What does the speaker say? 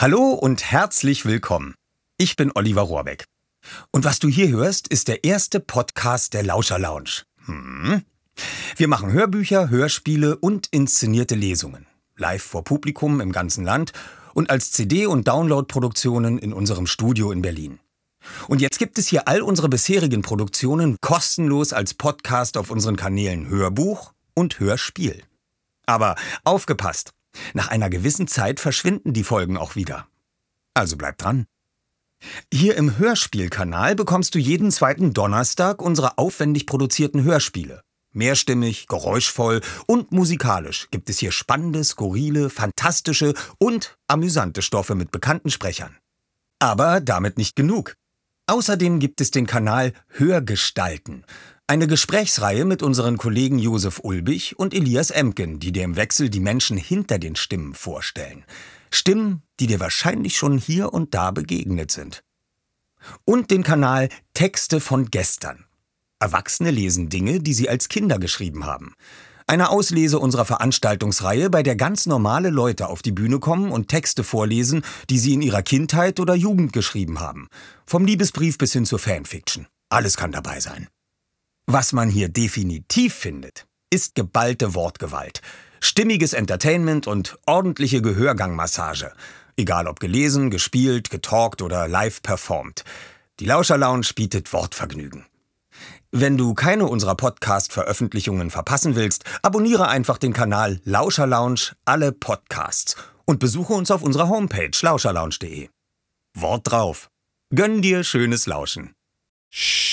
Hallo und herzlich willkommen. Ich bin Oliver Rohrbeck. Und was du hier hörst, ist der erste Podcast der Lauscher Lounge. Hm. Wir machen Hörbücher, Hörspiele und inszenierte Lesungen. Live vor Publikum im ganzen Land und als CD- und Download-Produktionen in unserem Studio in Berlin. Und jetzt gibt es hier all unsere bisherigen Produktionen kostenlos als Podcast auf unseren Kanälen Hörbuch und Hörspiel. Aber aufgepasst! Nach einer gewissen Zeit verschwinden die Folgen auch wieder. Also bleib dran. Hier im Hörspielkanal bekommst du jeden zweiten Donnerstag unsere aufwendig produzierten Hörspiele. Mehrstimmig, geräuschvoll und musikalisch gibt es hier spannende, skurrile, fantastische und amüsante Stoffe mit bekannten Sprechern. Aber damit nicht genug. Außerdem gibt es den Kanal Hörgestalten, eine Gesprächsreihe mit unseren Kollegen Josef Ulbich und Elias Emken, die dir im Wechsel die Menschen hinter den Stimmen vorstellen. Stimmen, die dir wahrscheinlich schon hier und da begegnet sind. Und den Kanal Texte von gestern. Erwachsene lesen Dinge, die sie als Kinder geschrieben haben. Eine Auslese unserer Veranstaltungsreihe, bei der ganz normale Leute auf die Bühne kommen und Texte vorlesen, die sie in ihrer Kindheit oder Jugend geschrieben haben. Vom Liebesbrief bis hin zur Fanfiction. Alles kann dabei sein. Was man hier definitiv findet, ist geballte Wortgewalt, stimmiges Entertainment und ordentliche Gehörgangmassage. Egal ob gelesen, gespielt, getalkt oder live performt. Die Lauscher Lounge bietet Wortvergnügen. Wenn du keine unserer Podcast-Veröffentlichungen verpassen willst, abonniere einfach den Kanal Lauscher Lounge alle Podcasts und besuche uns auf unserer Homepage lauscherlounge.de. Wort drauf. Gönn dir schönes Lauschen. Shh.